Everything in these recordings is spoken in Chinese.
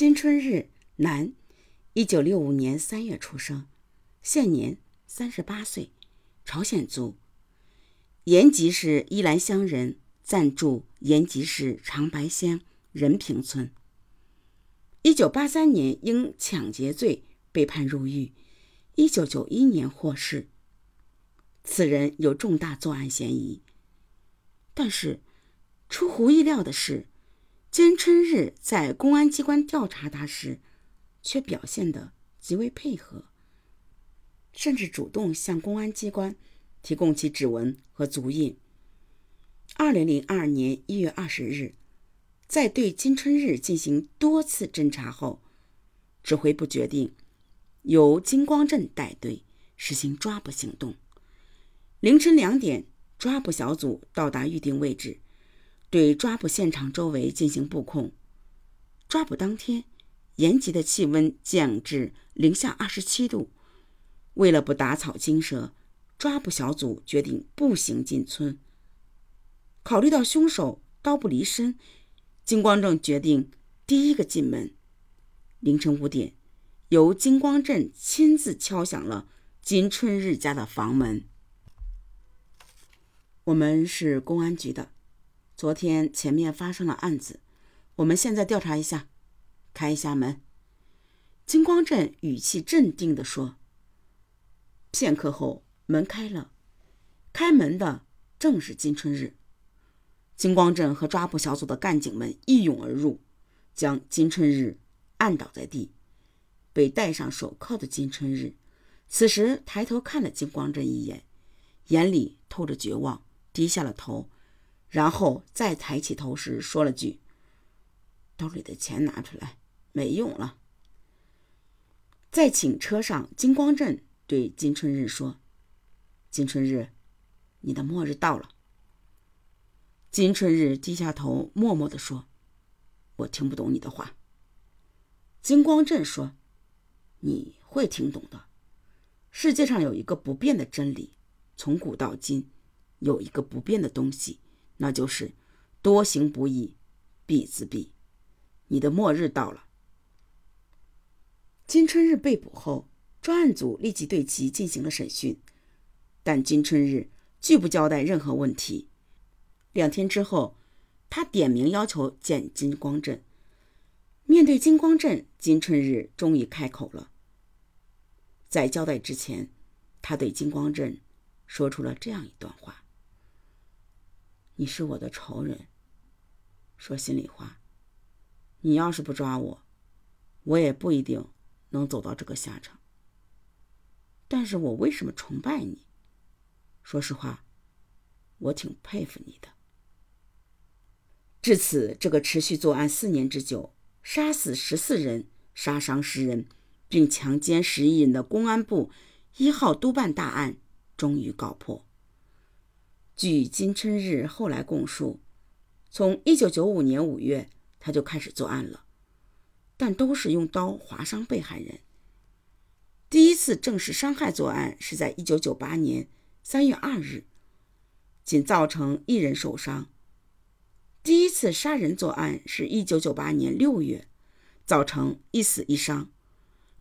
金春日，男，一九六五年三月出生，现年三十八岁，朝鲜族，延吉市依兰乡人，暂住延吉市长白乡仁平村。一九八三年因抢劫罪被判入狱，一九九一年获释。此人有重大作案嫌疑，但是出乎意料的是，金春日在公安机关调查他时，却表现得极为配合，甚至主动向公安机关提供其指纹和足印。二零零二年一月二十日，在对金春日进行多次侦查后，指挥部决定由金光镇带队实行抓捕行动。凌晨两点，抓捕小组到达预定位置，对抓捕现场周围进行布控。抓捕当天，延吉的气温降至零下二十七度。为了不打草惊蛇，抓捕小组决定步行进村。考虑到凶手刀不离身，金光正决定第一个进门。凌晨五点，由金光镇亲自敲响了金春日家的房门。我们是公安局的，昨天前面发生了案子，我们现在调查一下，开一下门。金光镇语气镇定地说。片刻后，门开了，开门的正是金春日。金光镇和抓捕小组的干警们一涌而入，将金春日按倒在地。被戴上手铐的金春日，此时抬头看了金光镇一眼，眼里透着绝望。低下了头，然后再抬起头时说了句：“兜里的钱拿出来，没用了。”在警车上，金光镇对金春日说：“金春日，你的末日到了。”金春日低下头，默默地说：“我听不懂你的话。”金光镇说：“你会听懂的。世界上有一个不变的真理，从古到今。”有一个不变的东西，那就是多行不义必自毙。你的末日到了。金春日被捕后，专案组立即对其进行了审讯，但金春日拒不交代任何问题。两天之后，他点名要求见金光镇。面对金光镇，金春日终于开口了。在交代之前，他对金光镇说出了这样一段话。你是我的仇人。说心里话，你要是不抓我，我也不一定能走到这个下场。但是我为什么崇拜你？说实话，我挺佩服你的。至此，这个持续作案四年之久，杀死十四人、杀伤十人，并强奸十一人的公安部一号督办大案终于告破。据金春日后来供述，从1995年5月他就开始作案了，但都是用刀划伤被害人。第一次正式伤害作案是在1998年3月2日，仅造成一人受伤。第一次杀人作案是一998年6月，造成一死一伤。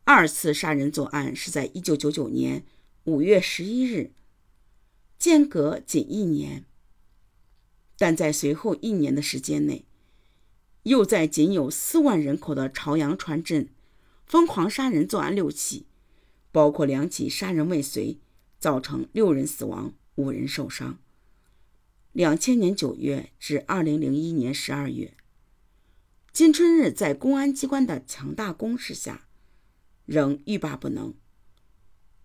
二次杀人作案是在1999年5月11日。间隔仅一年，但在随后一年的时间内，又在仅有四万人口的朝阳川镇疯狂杀人作案六起，包括两起杀人未遂，造成六人死亡、五人受伤。两千年九月至二零零一年十二月，金春日在公安机关的强大攻势下，仍欲罢不能。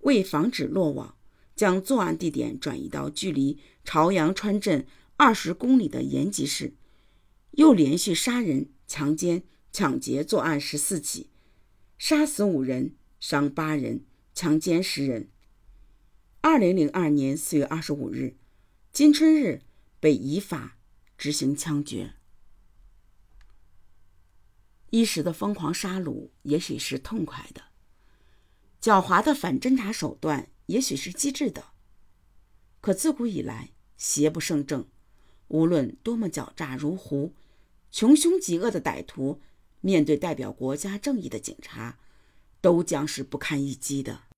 为防止落网。将作案地点转移到距离朝阳川镇二十公里的延吉市，又连续杀人、强奸、抢劫作案十四起，杀死五人，伤八人，强奸十人。二零零二年四月二十五日，金春日被依法执行枪决。一时的疯狂杀戮也许是痛快的，狡猾的反侦查手段。也许是机智的，可自古以来邪不胜正，无论多么狡诈如狐、穷凶极恶的歹徒，面对代表国家正义的警察，都将是不堪一击的。